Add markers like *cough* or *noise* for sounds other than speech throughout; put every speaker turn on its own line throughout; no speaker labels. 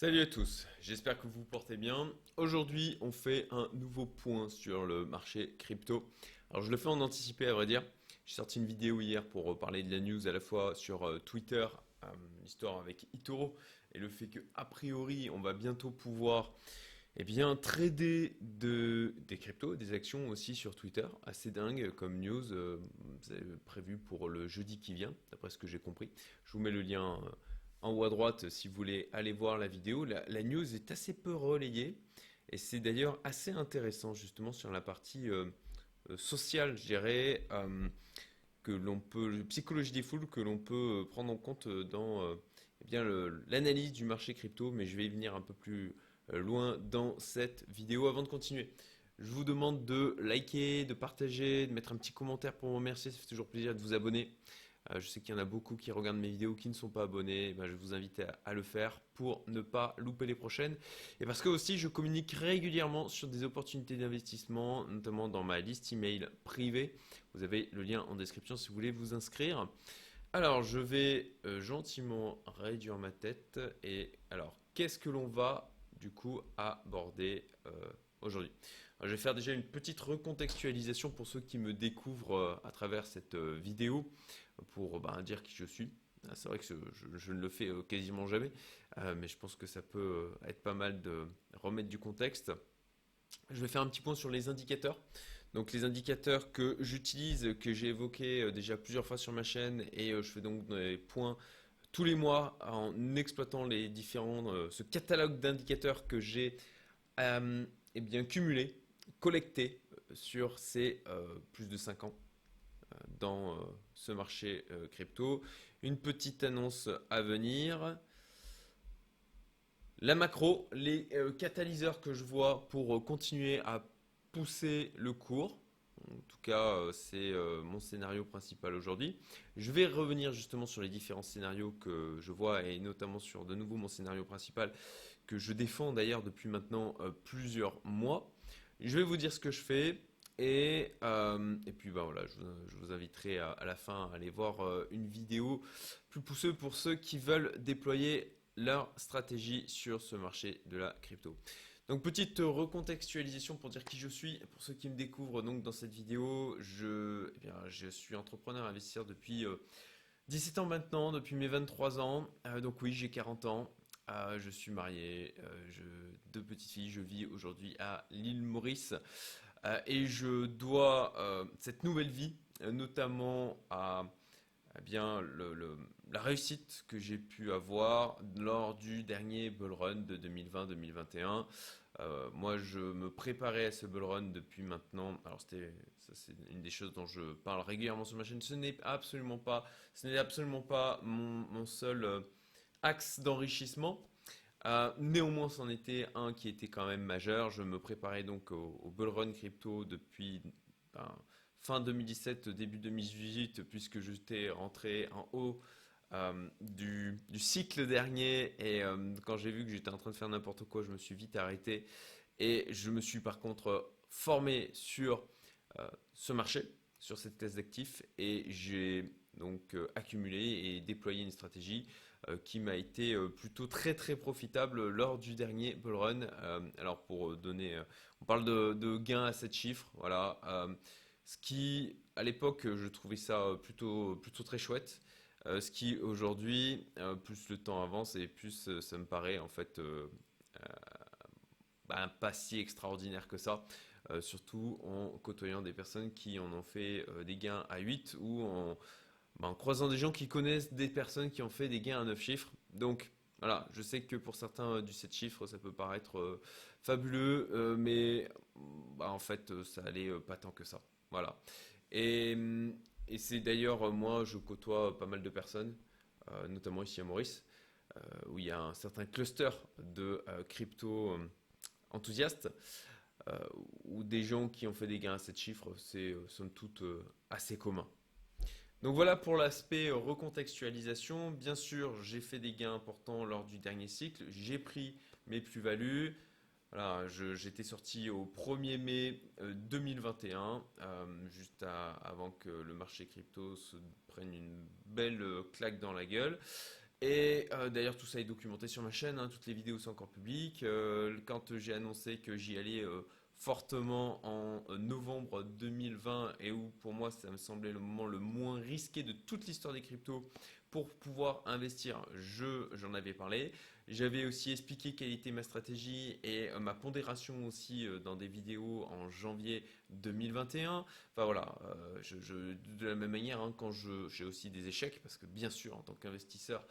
Salut à tous, j'espère que vous vous portez bien. Aujourd'hui, on fait un nouveau point sur le marché crypto. Alors, je le fais en anticipé, à vrai dire. J'ai sorti une vidéo hier pour parler de la news à la fois sur euh, Twitter, euh, l'histoire avec Itoro, et le fait que a priori, on va bientôt pouvoir eh bien, trader de, des cryptos, des actions aussi sur Twitter. Assez dingue comme news, euh, prévu pour le jeudi qui vient, d'après ce que j'ai compris. Je vous mets le lien en haut à droite si vous voulez aller voir la vidéo. La, news est assez peu relayée et c'est d'ailleurs assez intéressant justement sur la partie euh, euh, sociale, je dirais, euh, que l'on peut, psychologie des foules que l'on peut prendre en compte dans eh bien l'analyse du marché crypto, mais je vais y venir un peu plus loin dans cette vidéo avant de continuer. Je vous demande de liker, de partager, de mettre un petit commentaire pour me remercier, ça fait toujours plaisir de vous abonner. Euh, je sais qu'il y en a beaucoup qui regardent mes vidéos qui ne sont pas abonnés. Eh ben, je vous invite à, le faire pour ne pas louper les prochaines. Et parce que aussi je communique régulièrement sur des opportunités d'investissement, notamment dans ma liste email privée. Vous avez le lien en description si vous voulez vous inscrire. Alors je vais euh, gentiment réduire ma tête. Et alors qu'est-ce que l'on va du coup aborder euh, aujourd'hui? Je vais faire déjà une petite recontextualisation pour ceux qui me découvrent à travers cette vidéo pour bah, dire qui je suis. Ah, c'est vrai que je, ne le fais euh, quasiment jamais, euh, mais je pense que ça peut euh, être pas mal de remettre du contexte. Je vais faire un petit point sur les indicateurs. Donc les indicateurs que j'utilise, que j'ai évoqués déjà plusieurs fois sur ma chaîne, et je fais donc des points tous les mois en exploitant les différents, ce catalogue d'indicateurs que j'ai eh bien cumulé, collecté sur ces plus de 5 ans dans ce marché euh, crypto. Une petite annonce à venir. La macro, les euh, catalyseurs que je vois pour continuer à pousser le cours. En tout cas, c'est mon scénario principal aujourd'hui. Je vais revenir justement sur les différents scénarios que je vois et notamment sur de nouveau mon scénario principal que je défends d'ailleurs depuis maintenant plusieurs mois. Je vais vous dire ce que je fais, et, euh, et puis bah, voilà, je, vous inviterai à, la fin à aller voir euh, une vidéo plus pousseuse pour ceux qui veulent déployer leur stratégie sur ce marché de la crypto. Donc petite recontextualisation pour dire qui je suis. Pour ceux qui me découvrent donc dans cette vidéo, je, eh suis entrepreneur investisseur depuis 17 euh, ans maintenant, depuis mes 23 ans. donc oui, j'ai 40 ans. je suis marié, je, deux petites filles. Je vis aujourd'hui à l'île Maurice. Euh, et je dois euh, cette nouvelle vie euh, notamment à, bien la réussite que j'ai pu avoir lors du dernier bull run de 2020-2021. moi, je me préparais à ce bull run depuis maintenant. Alors, c'est une des choses dont je parle régulièrement sur ma chaîne. Ce n'est absolument pas, ce n'est absolument pas mon seul axe d'enrichissement. Euh, néanmoins, c'en était un qui était quand même majeur. Je me préparais donc au, bull run crypto depuis ben, fin 2017, début 2018, puisque j'étais rentré en haut euh, du, cycle dernier. Et euh, quand j'ai vu que j'étais en train de faire n'importe quoi, je me suis vite arrêté. Et je me suis par contre formé sur ce marché, sur cette classe d'actifs. Et j'ai donc accumulé et déployé une stratégie qui m'a été euh, plutôt très très profitable lors du dernier bull run. Euh, alors pour donner, on parle de, gains à 7 chiffres, voilà. ce qui, à l'époque, je trouvais ça plutôt plutôt très chouette. ce qui aujourd'hui, plus le temps avance et plus ça me paraît en fait bah, pas si extraordinaire que ça. surtout en côtoyant des personnes qui en ont fait des gains à 8 ou en, bah, en croisant des gens qui connaissent des personnes qui ont fait des gains à 9 chiffres. Donc voilà, je sais que pour certains euh, du 7 chiffres, ça peut paraître euh, fabuleux, euh, mais bah, en fait, ça allait pas tant que ça. Voilà. Et, et c'est d'ailleurs, moi, je côtoie pas mal de personnes, notamment ici à Maurice, où il y a un certain cluster de crypto enthousiastes, où des gens qui ont fait des gains à 7 chiffres, c'est somme toute assez commun. Donc voilà pour l'aspect recontextualisation. Bien sûr, j'ai fait des gains importants lors du dernier cycle. J'ai pris mes plus-values. Voilà, j'étais sorti au 1er mai 2021, euh, euh, juste avant que le marché crypto se prenne une belle claque dans la gueule. Et euh, d'ailleurs, tout ça est documenté sur ma chaîne, hein, toutes les vidéos sont encore publiques. Euh, quand j'ai annoncé que j'y allais euh, fortement en novembre 2020 et où pour moi ça me semblait le moment le moins risqué de toute l'histoire des cryptos pour pouvoir investir, je j'en avais parlé. J'avais aussi expliqué quelle était ma stratégie et euh, ma pondération aussi euh, dans des vidéos en janvier 2021. Enfin voilà, euh, de la même manière, hein, quand j'ai aussi des échecs, parce que bien sûr, en tant qu'investisseur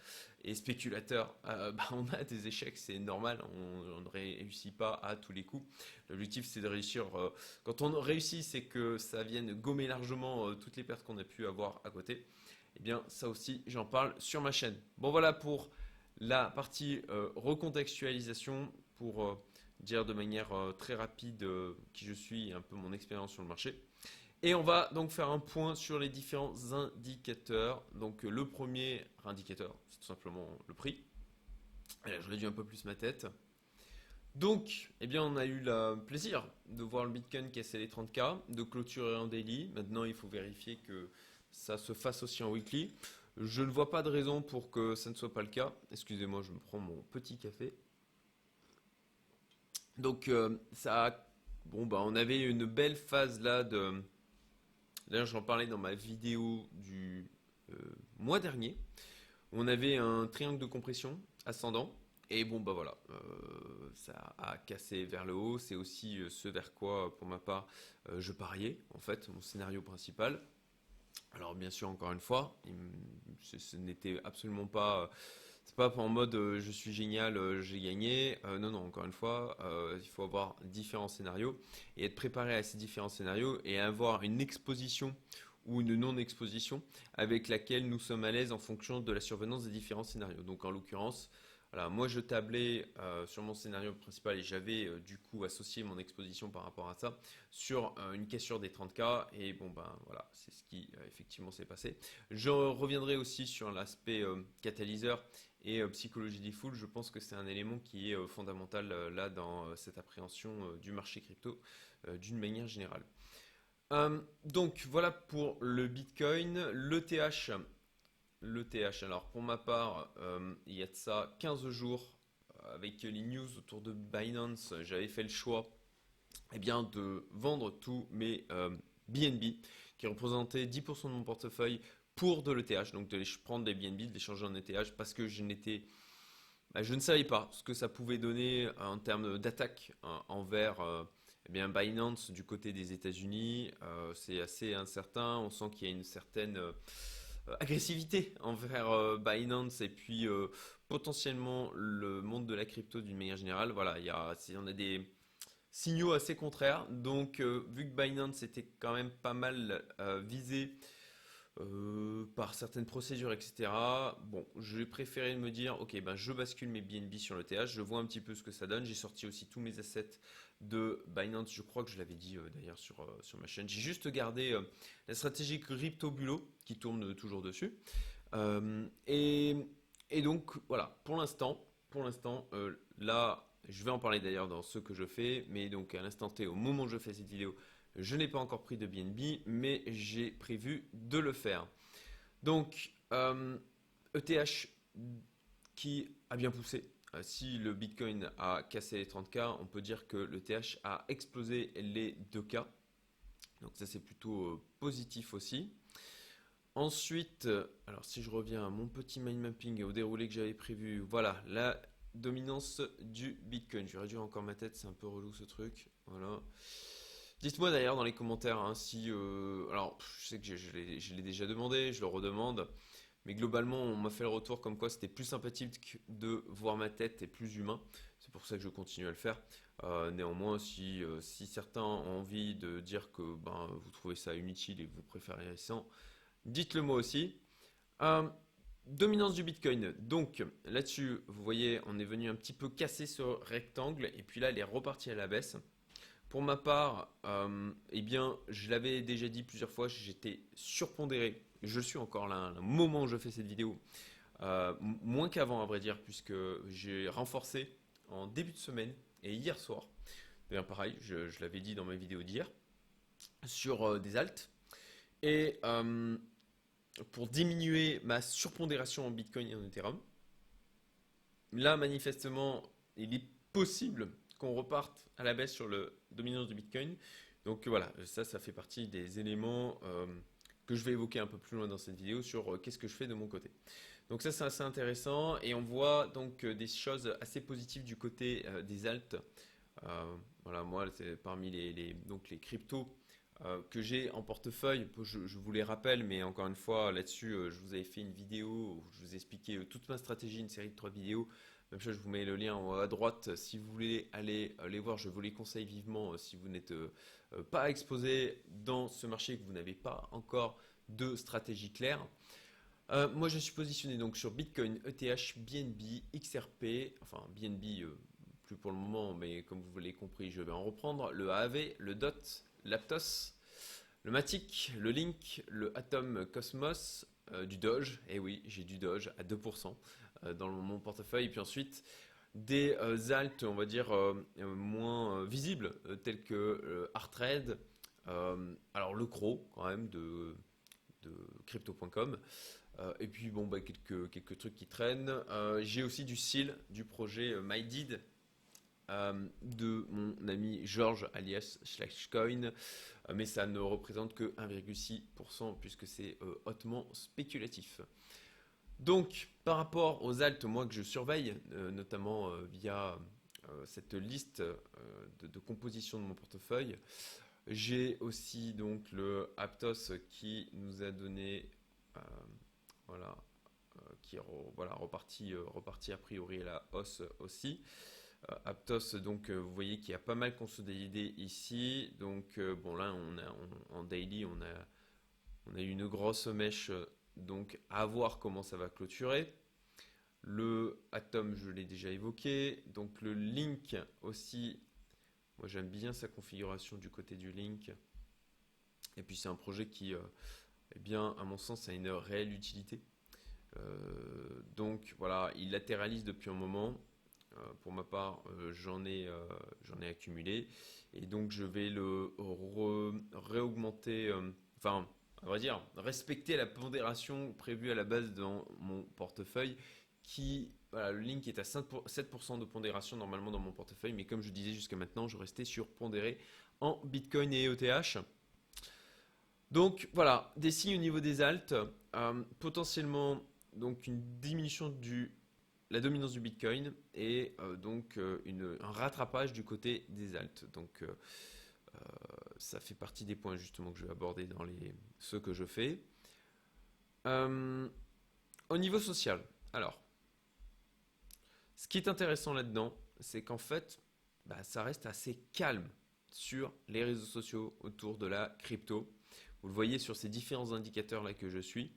et spéculateur, *laughs* bah, on a des échecs, c'est normal, on, ne réussit pas à tous les coups. L'objectif, c'est de réussir. quand on réussit, c'est que ça vienne gommer largement toutes les pertes qu'on a pu avoir à côté. Eh bien, ça aussi, j'en parle sur ma chaîne. Bon, voilà pour la partie euh, recontextualisation pour euh, dire de manière euh, très rapide qui je suis et un peu mon expérience sur le marché. Et on va donc faire un point sur les différents indicateurs. Donc le premier indicateur, c'est tout simplement le prix. je réduis un peu plus ma tête. Donc, eh bien, on a eu le plaisir de voir le Bitcoin casser les 30K, de clôturer en daily. Maintenant, il faut vérifier que ça se fasse aussi en weekly. Je ne vois pas de raison pour que ça ne soit pas le cas. Excusez-moi, je me prends mon petit café. Donc euh, ça, bon bah on avait une belle phase là de. D'ailleurs, j'en parlais dans ma vidéo du euh, mois dernier. On avait un triangle de compression ascendant. Et bon bah voilà, euh, ça a cassé vers le haut. C'est aussi ce vers quoi, pour ma part, je pariais en fait, mon scénario principal. Alors bien sûr, encore une fois, ce, n'était absolument pas... C'est pas en mode euh, je suis génial, euh, j'ai gagné. Euh, non, non, encore une fois, il faut avoir différents scénarios et être préparé à ces différents scénarios et avoir une exposition ou une non-exposition avec laquelle nous sommes à l'aise en fonction de la survenance des différents scénarios. Donc en l'occurrence, moi je tablais euh, sur mon scénario principal et j'avais euh, du coup associé mon exposition par rapport à ça sur euh, une cassure des 30K et bon ben voilà, c'est ce qui effectivement s'est passé. Je reviendrai aussi sur l'aspect catalyseur et psychologie des foules. Je pense que c'est un élément qui est fondamental là dans cette appréhension du marché crypto d'une manière générale. donc voilà pour le Bitcoin. L'ETH, l'ETH. Alors pour ma part, euh, il y a de ça 15 jours, euh, avec les news autour de Binance, j'avais fait le choix eh bien, de vendre tous mes BNB, euh, qui représentaient 10% de mon portefeuille, pour de l'ETH, donc de les prendre des BNB, de les changer en ETH, parce que je n'étais... Bah, je ne savais pas ce que ça pouvait donner en termes d'attaque envers eh bien, Binance du côté des États-Unis. c'est assez incertain. On sent qu'il y a une certaine agressivité envers euh, Binance et puis euh, potentiellement le monde de la crypto d'une manière générale. Voilà, il y a, a des signaux assez contraires. Donc, vu que Binance était quand même pas mal visé par certaines procédures, etc. Bon, j'ai préféré me dire, ok, ben je bascule mes BNB sur le TH, je vois un petit peu ce que ça donne. J'ai sorti aussi tous mes assets de Binance, je crois que je l'avais dit euh, d'ailleurs sur, euh, sur ma chaîne. J'ai juste gardé euh, la stratégie Crypto Bulo qui tourne toujours dessus. Et, et, donc voilà, pour l'instant, pour l'instant, là, je vais en parler d'ailleurs dans ce que je fais, mais donc à l'instant T, au moment où je fais cette vidéo, je n'ai pas encore pris de BNB, mais j'ai prévu de le faire. Donc, ETH e qui a bien poussé, euh, si le Bitcoin a cassé les 30K, on peut dire que le TH a explosé les 2K. Donc ça c'est plutôt euh, positif aussi. Ensuite, alors si je reviens à mon petit mind mapping et au déroulé que j'avais prévu, voilà, la dominance du Bitcoin. Je vais réduire encore ma tête, c'est un peu relou ce truc. Voilà. Dites-moi d'ailleurs dans les commentaires hein, si... alors, je sais que je l'ai déjà demandé, je le redemande. Mais globalement, on m'a fait le retour comme quoi c'était plus sympathique de voir ma tête et plus humain. C'est pour ça que je continue à le faire. Euh, néanmoins, si, euh, si, certains ont envie de dire que ben, vous trouvez ça inutile et vous préférez sans, dites-le moi aussi. Euh, dominance du Bitcoin. Donc là-dessus, vous voyez, on est venu un petit peu casser ce rectangle et puis là, elle est repartie à la baisse. Pour ma part, eh bien, je l'avais déjà dit plusieurs fois, j'étais surpondéré je suis encore là, au moment où je fais cette vidéo, euh, moins qu'avant à vrai dire, puisque j'ai renforcé en début de semaine et hier soir. D'ailleurs pareil, je, l'avais dit dans ma vidéo d'hier, sur euh, des altes. Et euh, pour diminuer ma surpondération en Bitcoin et en Ethereum, là, manifestement, il est possible qu'on reparte à la baisse sur le dominance du Bitcoin. Donc voilà, ça, ça fait partie des éléments euh, que je vais évoquer un peu plus loin dans cette vidéo sur euh, qu'est-ce que je fais de mon côté. Donc ça, c'est assez intéressant et on voit donc des choses assez positives du côté des alts. voilà, moi, c'est parmi les, donc les cryptos euh, que j'ai en portefeuille. Je, vous les rappelle, mais encore une fois, là-dessus, euh, je vous avais fait une vidéo où je vous ai expliqué euh, toute ma stratégie, une série de trois vidéos. Même chose, je vous mets le lien à droite si vous voulez aller les voir. Je vous les conseille vivement si vous n'êtes pas exposé dans ce marché que vous n'avez pas encore de stratégie claire. moi, je suis positionné donc sur Bitcoin, ETH, BNB, XRP, enfin BNB plus pour le moment, mais comme vous l'avez compris, je vais en reprendre, le AAV, le DOT, l'Aptos, le Matic, le Link, le Atom Cosmos, euh, du Doge, et eh oui, j'ai du Doge à 2% euh, dans mon portefeuille, et puis ensuite des euh, alt, on va dire, moins visibles, tels que Artrade, alors le Cro, quand même, de, crypto.com, et puis bon, bah, quelques, trucs qui traînent. j'ai aussi du SIL, du projet MyDid, euh, de mon ami Georges alias Slashcoin, euh, mais ça ne représente que 1,6% puisque c'est euh, hautement spéculatif. Donc, par rapport aux altes, moi que je surveille, notamment via cette liste de, composition de mon portefeuille, j'ai aussi donc le Aptos qui nous a donné, voilà, qui est voilà, reparti, reparti a priori à la hausse aussi. Euh, Aptos, donc euh, vous voyez qu'il y a pas mal consolidé ici. Donc euh, bon là on a en daily on a on a une grosse mèche donc à voir comment ça va clôturer. Le Atom je l'ai déjà évoqué. Donc le Link aussi. Moi j'aime bien sa configuration du côté du Link. Et puis c'est un projet qui eh bien à mon sens a une réelle utilité. donc voilà, il latéralise depuis un moment. Euh, pour ma part, euh, j'en ai, euh, j'en ai accumulé. Et donc, je vais le réaugmenter, enfin, à vrai dire, respecter la pondération prévue à la base dans mon portefeuille qui, le link est à 7% de pondération normalement dans mon portefeuille, mais comme je disais jusqu'à maintenant, je restais sur pondéré en Bitcoin et ETH. Donc voilà, des signes au niveau des alts, potentiellement donc une diminution du la dominance du Bitcoin et euh, donc euh, une, un rattrapage du côté des alts. Donc euh, ça fait partie des points justement que je vais aborder dans les ceux que je fais. au niveau social, alors, ce qui est intéressant là-dedans, c'est qu'en fait, bah, ça reste assez calme sur les réseaux sociaux autour de la crypto. Vous le voyez sur ces différents indicateurs là que je suis.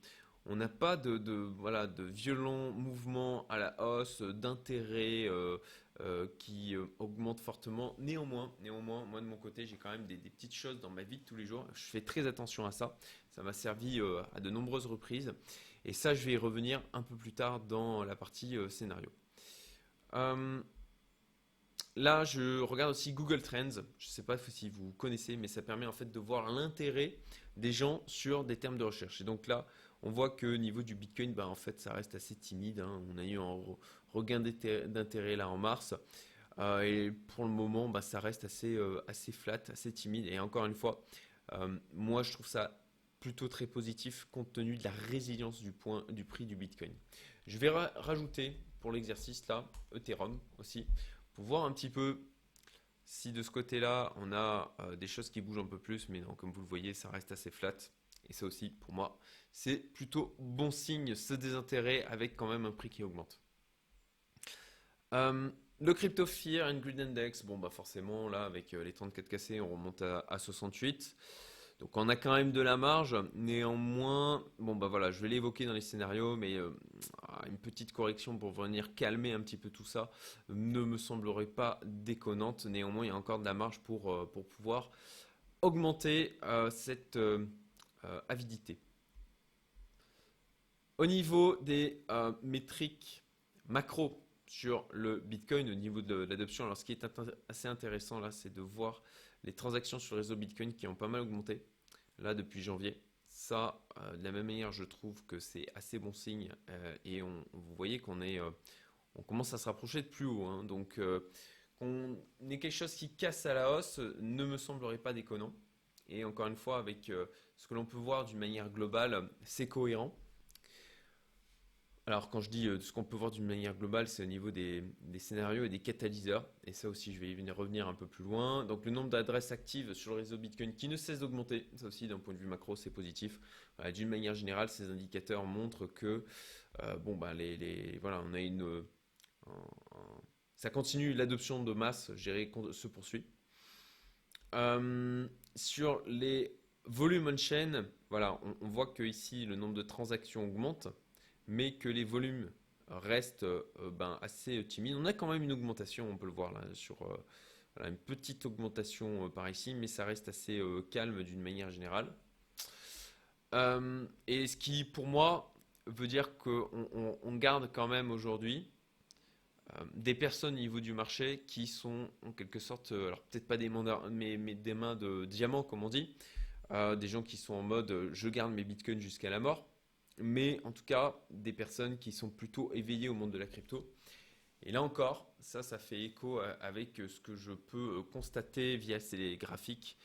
On n'a pas de, voilà, violents mouvements à la hausse, d'intérêt euh, euh, qui euh, augmentent fortement. Néanmoins, néanmoins, moi de mon côté, j'ai quand même des, petites choses dans ma vie de tous les jours. Je fais très attention à ça. Ça m'a servi à de nombreuses reprises. Et ça, je vais y revenir un peu plus tard dans la partie scénario. Là, je regarde aussi Google Trends. Je ne sais pas si vous connaissez, mais ça permet en fait de voir l'intérêt des gens sur des termes de recherche. Et donc là, on voit que niveau du Bitcoin, bah, en fait, ça reste assez timide. Hein. On a eu un regain d'intérêt là en mars. Euh, et pour le moment, bah, ça reste assez, euh, assez flat, assez timide. Et encore une fois, euh, moi, je trouve ça plutôt très positif compte tenu de la résilience du, point, du prix du Bitcoin. Je vais rajouter pour l'exercice là Ethereum aussi pour voir un petit peu si de ce côté-là on a des choses qui bougent un peu plus, mais comme vous le voyez, ça reste assez flat. Et ça aussi, pour moi, c'est plutôt bon signe ce désintérêt avec quand même un prix qui augmente. Euh, le Crypto and Grid Index, bon bah forcément là avec euh, les 34 cassés on remonte à, 68. Donc on a quand même de la marge. Néanmoins, bon bah voilà, je vais l'évoquer dans les scénarios, mais euh, une petite correction pour venir calmer un petit peu tout ça ne me semblerait pas déconnante. Néanmoins, il y a encore de la marge pour, pour pouvoir augmenter cette avidité. Au niveau des euh, métriques macro sur le Bitcoin, au niveau de l'adoption, alors ce qui est assez intéressant là, c'est de voir les transactions sur le réseau Bitcoin qui ont pas mal augmenté là depuis janvier. Ça, euh, de la même manière, je trouve que c'est assez bon signe euh, et on, vous voyez qu'on est, on commence à se rapprocher de plus haut. Hein. donc qu'on ait quelque chose qui casse à la hausse ne me semblerait pas déconnant. Et encore une fois, avec ce que l'on peut voir d'une manière globale, c'est cohérent. Alors quand je dis ce qu'on peut voir d'une manière globale, c'est au niveau des, scénarios et des catalyseurs. Et ça aussi, je vais y venir revenir un peu plus loin. Donc le nombre d'adresses actives sur le réseau Bitcoin qui ne cesse d'augmenter. Ça aussi, d'un point de vue macro, c'est positif. d'une manière générale, ces indicateurs montrent que bon, bah, les, voilà, on a une... ça continue, l'adoption de masse, je se poursuit. sur les volumes on-chain, voilà, on, voit que ici, le nombre de transactions augmente mais que les volumes restent euh, ben, assez timides. On a quand même une augmentation, on peut le voir là, sur euh, une petite augmentation euh, par ici, mais ça reste assez calme d'une manière générale. et ce qui, pour moi, veut dire qu'on on, garde quand même aujourd'hui des personnes au niveau du marché qui sont en quelque sorte, alors peut-être pas des, des mains de diamant, comme on dit, des gens qui sont en mode je garde mes bitcoins jusqu'à la mort mais en tout cas des personnes qui sont plutôt éveillées au monde de la crypto. Et là encore, ça, ça fait écho avec ce que je peux euh, constater via ces graphiques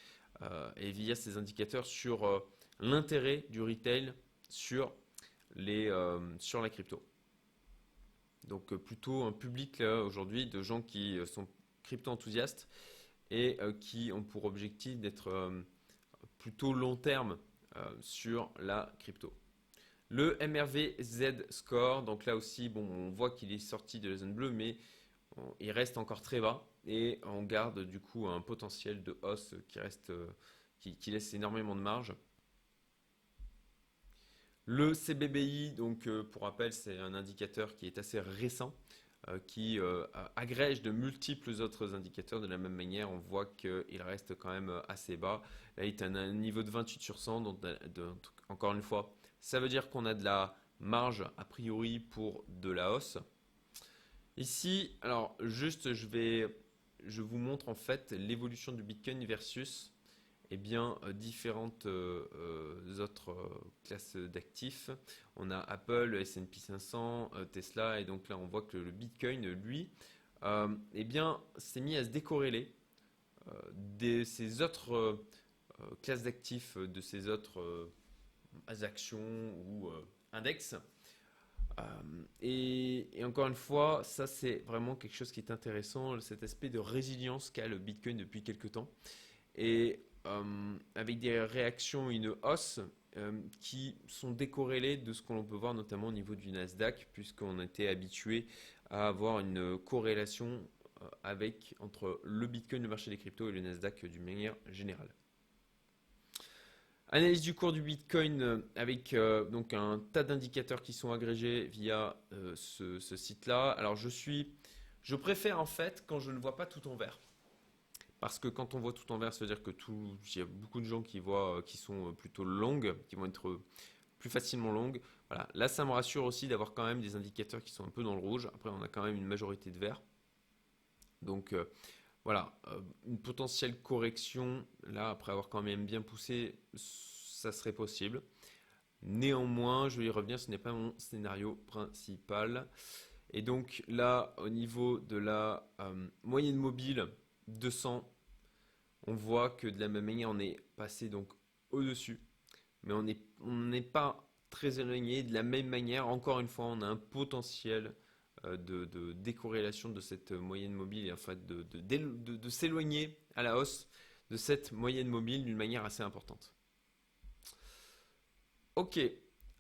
euh, et via ces indicateurs sur euh, l'intérêt du retail sur, les, sur la crypto. Donc plutôt un public aujourd'hui de gens qui sont crypto-enthousiastes et qui ont pour objectif d'être plutôt long terme sur la crypto. Le MRV Z Score, donc là aussi, bon, on voit qu'il est sorti de la zone bleue, mais il reste encore très bas et on garde du coup un potentiel de hausse qui reste, qui, laisse énormément de marge. Le CBBI, donc euh, pour rappel, c'est un indicateur qui est assez récent, euh, qui euh, agrège de multiples autres indicateurs. De la même manière, on voit qu'il reste quand même assez bas. Là, il est à un niveau de 28 sur 100, donc encore une fois, ça veut dire qu'on a de la marge a priori pour de la hausse. Ici, alors juste je vais, je vous montre en fait l'évolution du Bitcoin versus eh bien, euh, différentes euh, euh, autres classes d'actifs. On a Apple, S&P 500, Tesla, et donc là on voit que le Bitcoin, lui, eh bien, s'est mis à se décorréler de ces autres classes d'actifs, de ces autres actions ou euh, index. Euh, et, encore une fois, ça c'est vraiment quelque chose qui est intéressant, cet aspect de résilience qu'a le Bitcoin depuis quelques temps. Et euh, avec des réactions, une hausse qui sont décorrélées de ce qu'on peut voir notamment au niveau du Nasdaq, puisqu'on était habitué à avoir une corrélation avec entre le Bitcoin, le marché des cryptos et le Nasdaq d'une manière générale. Analyse du cours du Bitcoin euh, avec euh, donc un tas d'indicateurs qui sont agrégés via euh, ce, site-là. Alors je suis, je préfère en fait quand je ne vois pas tout en vert. Parce que quand on voit tout en vert, ça veut dire que tout, il y a beaucoup de gens qui voient, qui sont plutôt longues, qui vont être plus facilement longues. Voilà. Là, ça me rassure aussi d'avoir quand même des indicateurs qui sont un peu dans le rouge. Après, on a quand même une majorité de vert. Donc voilà, euh, une potentielle correction, là, après avoir quand même bien poussé, ça serait possible. Néanmoins, je vais y revenir, ce n'est pas mon scénario principal. Et donc là, au niveau de la euh, moyenne mobile 200, on voit que de la même manière, on est passé donc au-dessus. Mais on n'est pas très éloigné. De la même manière, encore une fois, on a un potentiel euh, de, décorrélation de cette moyenne mobile et en fait de, de s'éloigner à la hausse de cette moyenne mobile d'une manière assez importante. Ok.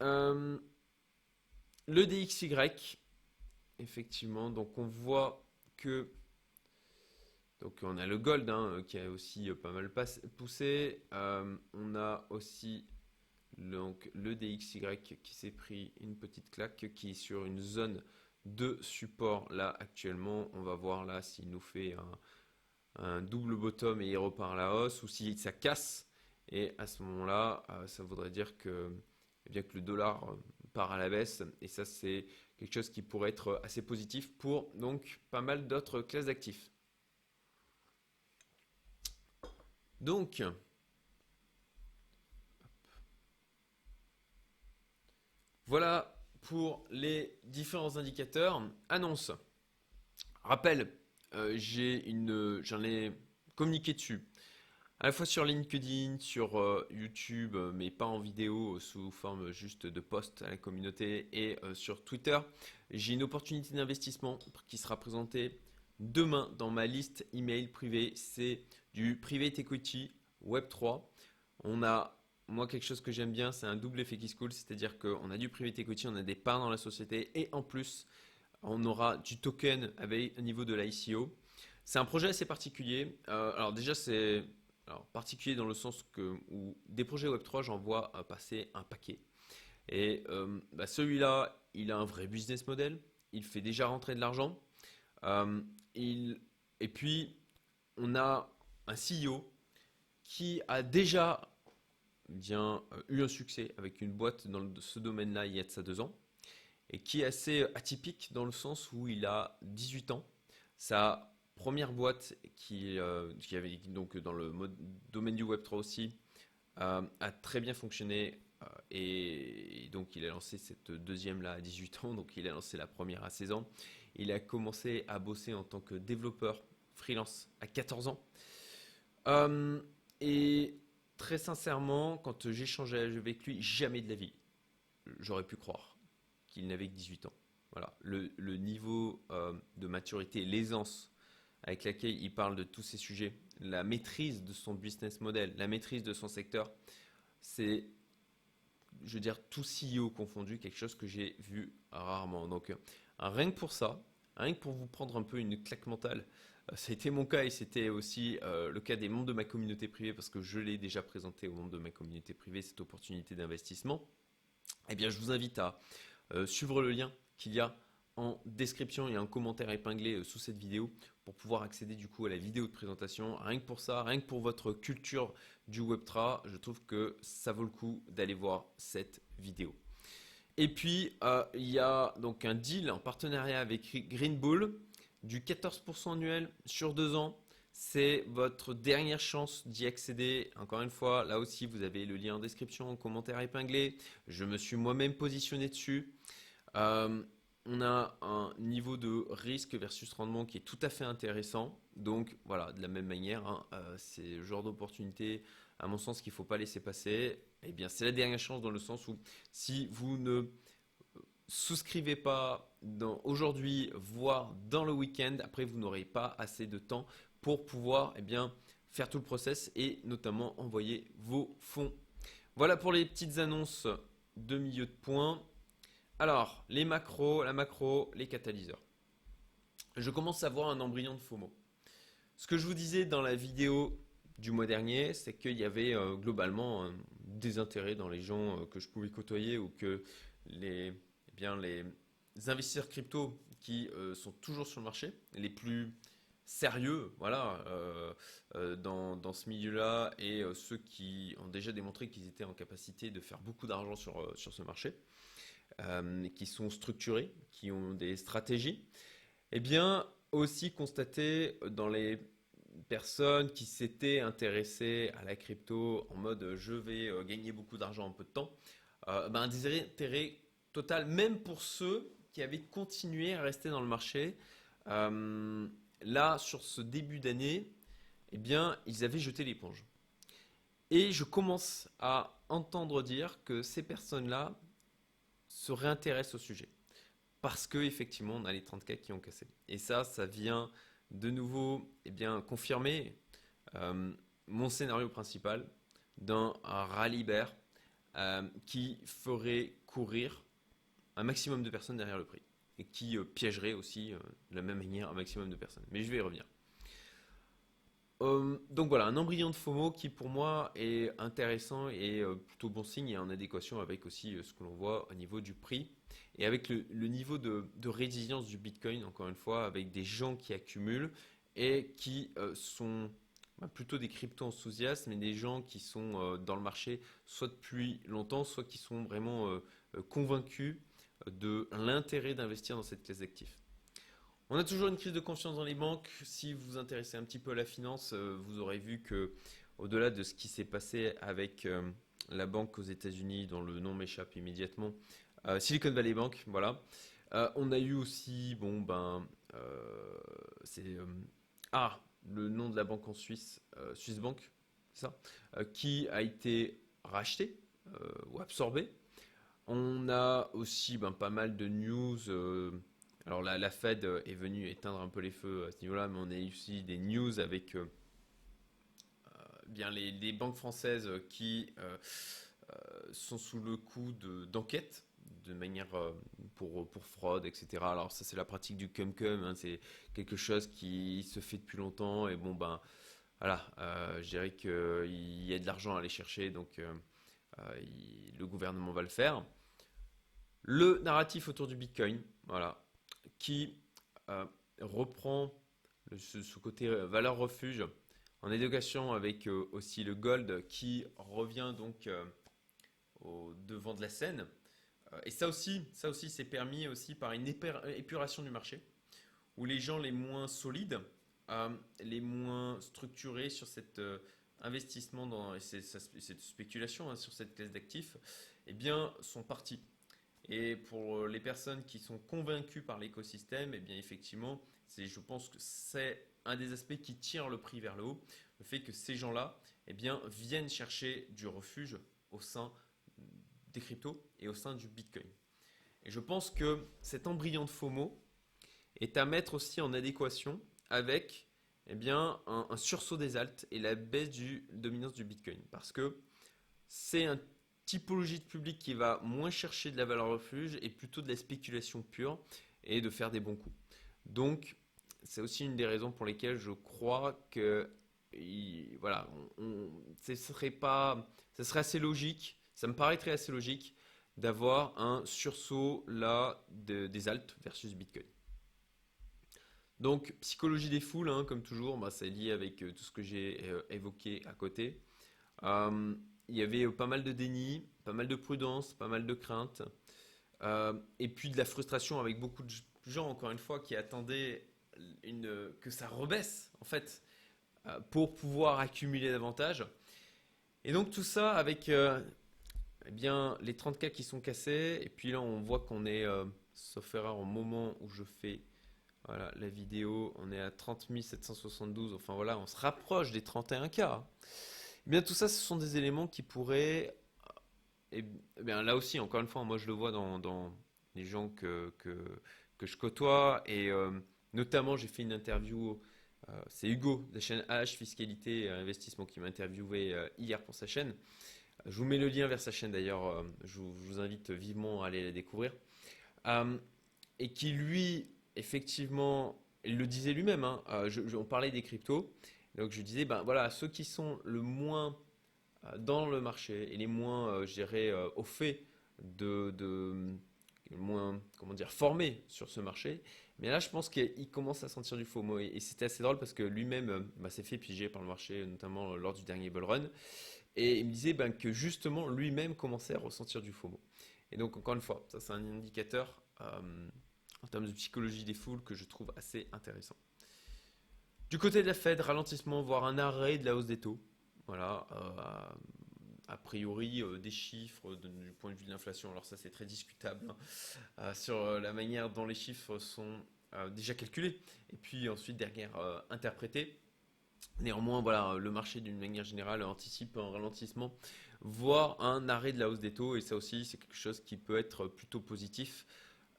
Euh, le DXY, effectivement, donc on voit que donc on a le gold hein, qui a aussi pas mal poussé. Euh, on a aussi donc, le DXY qui s'est pris une petite claque qui est sur une zone de support là actuellement. On va voir là s'il nous fait un, double bottom et il repart à la hausse ou si ça casse. Et à ce moment-là, euh, ça voudrait dire que, eh bien, que le dollar euh, part à la baisse. Et ça, c'est quelque chose qui pourrait être assez positif pour donc pas mal d'autres classes d'actifs. Donc, voilà pour les différents indicateurs. Annonce. Rappel, euh, j'ai une, j'en ai communiqué dessus. À la fois sur LinkedIn, sur euh, YouTube, euh, mais pas en vidéo, sous forme juste de post à la communauté, et sur Twitter. J'ai une opportunité d'investissement qui sera présentée demain dans ma liste email privée. C'est du Private Equity Web3. On a moi, quelque chose que j'aime bien, c'est un double effet qui se coule, c'est-à-dire qu'on a du private equity, on a des parts dans la société, et en plus, on aura du token avec au niveau de l'ICO. C'est un projet assez particulier. Euh, alors déjà, c'est particulier dans le sens que où des projets Web3, j'en vois euh, passer un paquet. Et euh, bah, celui-là, il a un vrai business model. Il fait déjà rentrer de l'argent. et puis, on a un CEO qui a déjà bien eu un succès avec une boîte dans ce domaine-là il y a de ça deux ans et qui est assez atypique dans le sens où il a 18 ans. Sa première boîte qui, euh, qui avait donc dans le domaine du Web3 aussi euh, a très bien fonctionné euh, et, donc il a lancé cette deuxième là à 18 ans, donc il a lancé la première à 16 ans. Il a commencé à bosser en tant que développeur freelance à 14 ans. et très sincèrement, quand j'échangeais avec lui, jamais de la vie, j'aurais pu croire qu'il n'avait que 18 ans. Voilà, le, niveau euh, de maturité, l'aisance avec laquelle il parle de tous ces sujets, la maîtrise de son business model, la maîtrise de son secteur, c'est, je veux dire, tout CEO confondu, quelque chose que j'ai vu rarement. Donc, rien que pour ça, rien que pour vous prendre un peu une claque mentale, euh, ça a été mon cas et c'était aussi euh, le cas des membres de ma communauté privée parce que je l'ai déjà présenté aux membres de ma communauté privée, cette opportunité d'investissement. Eh bien, je vous invite à euh, suivre le lien qu'il y a en description et un commentaire épinglé sous cette vidéo pour pouvoir accéder du coup à la vidéo de présentation. Rien que pour ça, rien que pour votre culture du Web3, je trouve que ça vaut le coup d'aller voir cette vidéo. Et puis, euh, il y a donc un deal en partenariat avec Green Bull du 14% annuel sur deux ans. C'est votre dernière chance d'y accéder. Encore une fois, là aussi, vous avez le lien en description, en commentaire épinglé. Je me suis moi-même positionné dessus. Euh, on a un niveau de risque versus rendement qui est tout à fait intéressant. Donc voilà, de la même manière, hein, euh, c'est le genre d'opportunité, à mon sens, qu'il ne faut pas laisser passer. Eh bien, c'est la dernière chance dans le sens où si vous ne souscrivez pas aujourd'hui, voire dans le week-end, après vous n'aurez pas assez de temps pour pouvoir eh bien, faire tout le process et notamment envoyer vos fonds. Voilà pour les petites annonces de milieu de point. Alors, les macros, la macro, les catalyseurs. Je commence à voir un embryon de FOMO. Ce que je vous disais dans la vidéo du mois dernier, c'est qu'il y avait euh, globalement un désintérêt dans les gens euh, que je pouvais côtoyer ou que les, eh bien, les investisseurs crypto qui euh, sont toujours sur le marché, les plus sérieux voilà, euh, dans, ce milieu-là et ceux qui ont déjà démontré qu'ils étaient en capacité de faire beaucoup d'argent sur, sur ce marché, qui sont structurés, qui ont des stratégies, eh bien aussi constaté dans les personnes qui s'étaient intéressées à la crypto en mode je vais gagner beaucoup d'argent en peu de temps, ben, un désintérêt total, même pour ceux qui avaient continué à rester dans le marché là, sur ce début d'année, eh bien, ils avaient jeté l'éponge. Et je commence à entendre dire que ces personnes-là se réintéressent au sujet. Parce que effectivement, on a les 30 cas qui ont cassé. Et ça, ça vient de nouveau eh bien, confirmer euh, mon scénario principal d'un rallye bear euh, qui ferait courir un maximum de personnes derrière le prix et qui euh, piégerait aussi de la même manière un maximum de personnes. Mais je vais y revenir. Donc voilà, un embryon de FOMO qui pour moi est intéressant et plutôt bon signe et en adéquation avec aussi ce que l'on voit au niveau du prix et avec le, niveau de, résilience du Bitcoin, encore une fois, avec des gens qui accumulent et qui sont bah, plutôt des crypto-enthousiastes, mais des gens qui sont dans le marché soit depuis longtemps, soit qui sont vraiment convaincus de l'intérêt d'investir dans cette classe d'actifs. On a toujours une crise de confiance dans les banques. Si vous vous intéressez un petit peu à la finance, euh, vous aurez vu que, au-delà de ce qui s'est passé avec euh, la banque aux États-Unis, dont le nom m'échappe immédiatement, Silicon Valley Bank, voilà. on a eu aussi, bon ben, c'est ah le nom de la banque en Suisse, Swiss Bank, ça, qui a été racheté ou absorbé. On a aussi ben, pas mal de news alors la, Fed euh, est venue éteindre un peu les feux à ce niveau-là, mais on a aussi des news avec euh, euh, bien les, banques françaises qui sont sous le coup d'enquête de, manière pour, pour fraude, etc. Alors ça c'est la pratique du cum-cum, hein, c'est quelque chose qui se fait depuis longtemps et bon ben voilà, je dirais qu'il y a de l'argent à aller chercher, donc le gouvernement va le faire. Le narratif autour du Bitcoin, voilà, qui euh, reprend ce, côté euh, valeur refuge en éducation avec euh, aussi le gold qui revient donc au devant de la scène. Et ça aussi, ça aussi c'est permis aussi par une épuration du marché où les gens les moins solides, les moins structurés sur cet investissement dans cette, cette spéculation hein, sur cette classe d'actifs, eh bien sont partis. Et pour les personnes qui sont convaincues par l'écosystème, eh bien effectivement, je pense que c'est un des aspects qui tire le prix vers le haut, le fait que ces gens-là eh bien, viennent chercher du refuge au sein des cryptos et au sein du Bitcoin. Et je pense que cet embryon de FOMO est à mettre aussi en adéquation avec eh bien, un, sursaut des altes et la baisse du dominance du Bitcoin. Parce que c'est un typologie de public qui va moins chercher de la valeur refuge et plutôt de la spéculation pure et de faire des bons coups. Donc, c'est aussi une des raisons pour lesquelles je crois que voilà, ce serait pas, ça serait assez logique, ça me paraîtrait assez logique d'avoir un sursaut là des altes versus Bitcoin. Donc, psychologie des foules, hein, comme toujours, bah, c'est lié avec euh, tout ce que j'ai euh, évoqué à côté. Euh, il y avait pas mal de déni, pas mal de prudence, pas mal de crainte, et puis de la frustration avec beaucoup de gens, encore une fois, qui attendaient que ça rebaisse, en fait, pour pouvoir accumuler davantage. Et donc tout ça avec eh bien, les 30K qui sont cassés, et puis là on voit qu'on est, sauf erreur, au moment où je fais la vidéo, on est à 30 772, enfin voilà, on se rapproche des 31K. Eh bien, tout ça, ce sont des éléments qui pourraient. Et, eh bien, là aussi, encore une fois, moi je le vois dans, les gens que, que, je côtoie. Et euh, notamment, j'ai fait une interview. Euh, c'est Hugo de la chaîne H Fiscalité et Investissement qui m'a interviewé euh, hier pour sa chaîne. Je vous mets le lien vers sa chaîne d'ailleurs. Je, vous invite vivement à aller la découvrir. et qui lui, effectivement, il le disait lui-même. Hein, on parlait des cryptos. Donc je disais, ben voilà, ceux qui sont le moins euh, dans le marché et les moins, euh, je dirais, euh, au fait de, de moins, comment dire, formés sur ce marché. Mais là, je pense qu'il commence à sentir du FOMO. Et, c'était assez drôle parce que lui-même bah, s'est fait piger par le marché, notamment lors du dernier bull run. Et il me disait ben, que justement, lui-même commençait à ressentir du FOMO. Et donc, encore une fois, ça c'est un indicateur en termes de psychologie des foules que je trouve assez intéressant. Du côté de la Fed, ralentissement, voire un arrêt de la hausse des taux. Voilà, euh, a priori euh, des chiffres du point de vue de l'inflation. Alors ça c'est très discutable hein, euh, sur la manière dont les chiffres sont déjà calculés et puis ensuite derrière interprétés. Néanmoins, voilà, le marché d'une manière générale anticipe un ralentissement, voire un arrêt de la hausse des taux et ça aussi c'est quelque chose qui peut être plutôt positif.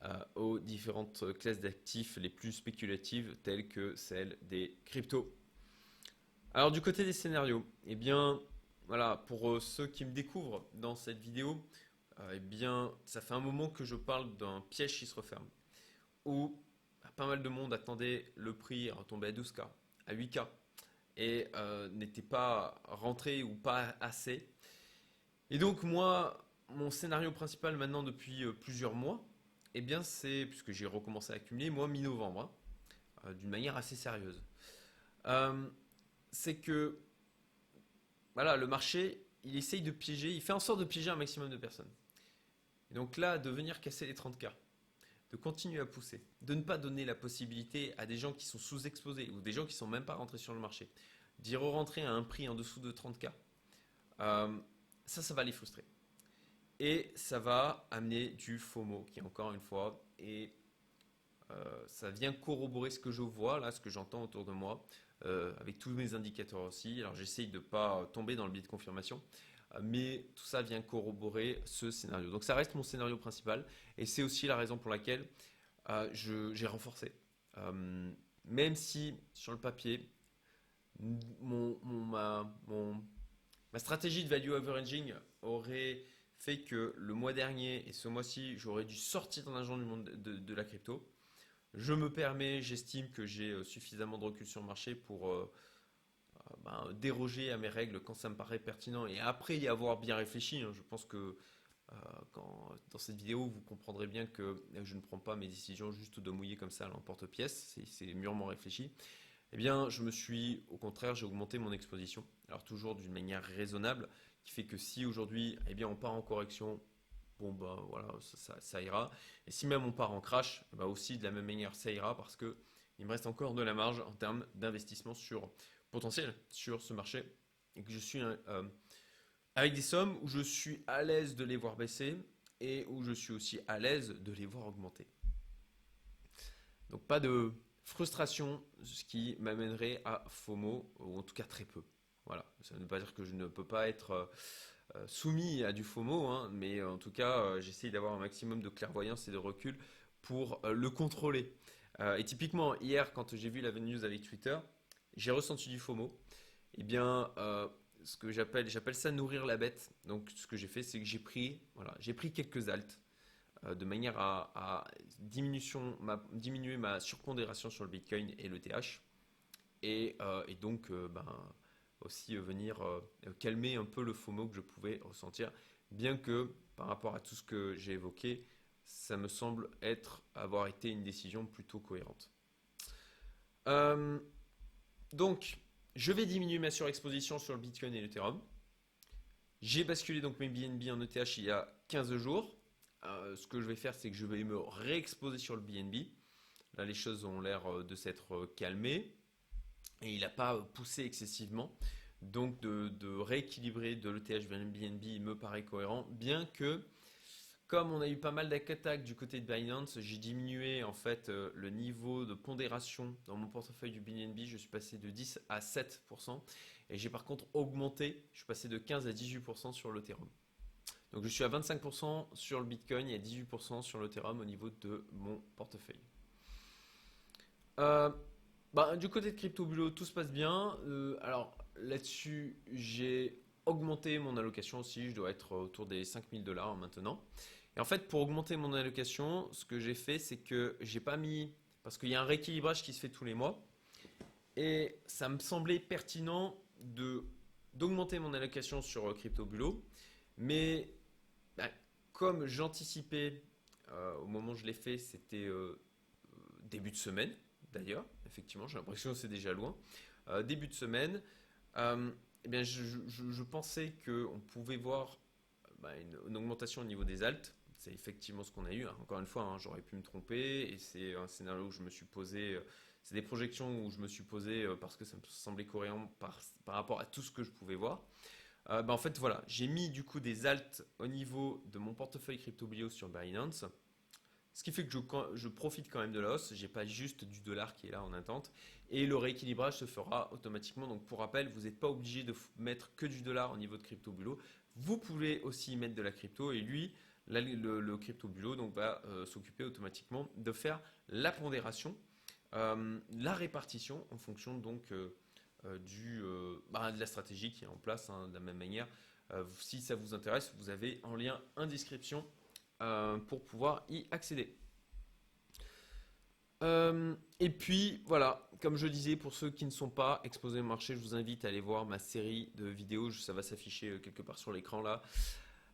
Euh, aux différentes classes d'actifs les plus spéculatives telles que celles des cryptos. Alors du côté des scénarios, eh bien voilà, pour euh, ceux qui me découvrent dans cette vidéo, euh, eh bien ça fait un moment que je parle d'un piège qui se referme, où bah, pas mal de monde attendait le prix retomber à 12K, à 8K, et n'était pas rentré ou pas assez. Et donc moi, mon scénario principal maintenant depuis plusieurs mois, eh bien, c'est, puisque j'ai recommencé à accumuler, moi, mi-novembre, hein, euh, d'une manière assez sérieuse. Euh, c'est que, voilà, le marché, il essaye de piéger, il fait en sorte de piéger un maximum de personnes. Donc là, de venir casser les 30K, de continuer à pousser, de ne pas donner la possibilité à des gens qui sont sous-exposés ou des gens qui ne sont même pas rentrés sur le marché, d'y re-rentrer à un prix en dessous de 30K, euh, ça, ça va les frustrer. Et ça va amener du FOMO, qui encore une fois, et ça vient corroborer ce que je vois, là, ce que j'entends autour de moi, avec tous mes indicateurs aussi. Alors j'essaye de ne pas tomber dans le biais de confirmation, mais tout ça vient corroborer ce scénario. Donc ça reste mon scénario principal, et c'est aussi la raison pour laquelle j'ai renforcé. même si sur le papier, mon, ma, ma, stratégie de value averaging aurait fait que le mois dernier et ce mois-ci, j'aurais dû sortir d'un agent du monde de, la crypto. Je me permets, j'estime que j'ai euh, suffisamment de recul sur le marché pour euh, euh, ben, déroger à mes règles quand ça me paraît pertinent et après y avoir bien réfléchi. Hein. je pense que dans cette vidéo, vous comprendrez bien que je ne prends pas mes décisions juste de mouiller comme ça à l'emporte-pièce, c'est mûrement réfléchi eh bien, je me suis, au contraire, j'ai augmenté mon exposition. Alors toujours d'une manière raisonnable, qui fait que si aujourd'hui, eh bien, on part en correction, bon ben voilà, ça, ira. Et si même on part en crash, bah aussi de la même manière, ça ira parce que il me reste encore de la marge en termes d'investissement sur potentiel sur ce marché et que je suis euh, avec des sommes où je suis à l'aise de les voir baisser et où je suis aussi à l'aise de les voir augmenter. Donc pas de Frustration, ce qui m'amènerait à FOMO, ou en tout cas très peu. Voilà, ça ne veut pas dire que je ne peux pas être euh, soumis à du FOMO, hein, mais en tout cas, euh, j'essaye d'avoir un maximum de clairvoyance et de recul pour le contrôler. et typiquement, hier, quand j'ai vu la news avec Twitter, j'ai ressenti du FOMO. Eh bien, ce que j'appelle, j'appelle ça nourrir la bête. Donc, ce que j'ai fait, c'est que j'ai pris, voilà, j'ai pris quelques altes euh, de manière à, diminuer ma surpondération sur le Bitcoin et le TH. Et, euh, donc, euh, ben, aussi venir calmer un peu le FOMO que je pouvais ressentir, bien que par rapport à tout ce que j'ai évoqué, ça me semble être avoir été une décision plutôt cohérente. donc, je vais diminuer ma surexposition sur le Bitcoin et l'Ethereum. J'ai basculé donc mes BNB en ETH il y a 15 jours. Euh, ce que je vais faire, c'est que je vais me réexposer sur le BNB. Là, les choses ont l'air euh, de s'être euh, calmées et il n'a pas poussé excessivement. Donc, de, rééquilibrer de l'ETH vers BNB me paraît cohérent, bien que, comme on a eu pas mal d'attaques du côté de Binance, j'ai diminué en fait le niveau de pondération dans mon portefeuille du BNB. Je suis passé de 10 à 7%. Et j'ai par contre augmenté, je suis passé de 15 à 18% sur l'Ethereum. Donc je suis à 25% sur le Bitcoin et à 18% sur l'Ethereum au niveau de mon portefeuille. Euh, bah, du côté de Crypto Bulo, tout se passe bien. Euh, alors là-dessus, j'ai augmenté mon allocation aussi. Je dois être autour des 5000 dollars maintenant. Et en fait, pour augmenter mon allocation, ce que j'ai fait, c'est que j'ai pas mis. Parce qu'il y a un rééquilibrage qui se fait tous les mois. Et ça me semblait pertinent de d'augmenter mon allocation sur Crypto Bulo. Mais comme j'anticipais euh, au moment où je l'ai fait, c'était euh, début de semaine d'ailleurs, effectivement, j'ai l'impression que c'est déjà loin. Euh, début de semaine, eh bien, je, pensais qu'on pouvait voir bah, une, augmentation au niveau des altes. C'est effectivement ce qu'on a eu. Encore une fois, hein, j'aurais pu me tromper et c'est un scénario où je me suis posé. c'est des projections où je me suis posé parce que ça me semblait cohérent par, rapport à tout ce que je pouvais voir. Euh, bah, en fait, voilà, j'ai mis du coup des alts au niveau de mon portefeuille crypto-bio sur Binance. Ce qui fait que je, profite quand même de la hausse. J'ai pas juste du dollar qui est là en attente. Et le rééquilibrage se fera automatiquement. Donc pour rappel, vous n'êtes pas obligé de mettre que du dollar au niveau de crypto bulo. Vous pouvez aussi mettre de la crypto. Et lui, le, crypto bulo donc, va euh, s'occuper automatiquement de faire la pondération, euh, la répartition en fonction donc euh, du, bah, de la stratégie qui est en place hein, de la même manière. Si ça vous intéresse, vous avez en lien en description pour pouvoir y accéder. et puis voilà, comme je disais, pour ceux qui ne sont pas exposés au marché, je vous invite à aller voir ma série de vidéos. Ça va s'afficher quelque part sur l'écran là.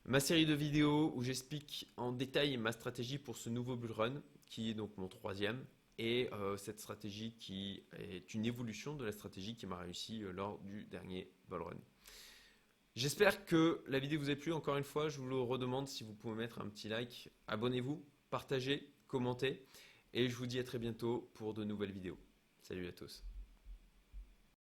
Ma série de vidéos où j'explique en détail ma stratégie pour ce nouveau bull run, qui est donc mon troisième et euh, cette stratégie qui est une évolution de la stratégie qui m'a réussi euh, lors du dernier run. J'espère que la vidéo vous a plu. Encore une fois, je vous le redemande si vous pouvez mettre un petit like, abonnez-vous, partagez, commentez et je vous dis à très bientôt pour de nouvelles vidéos. Salut à tous.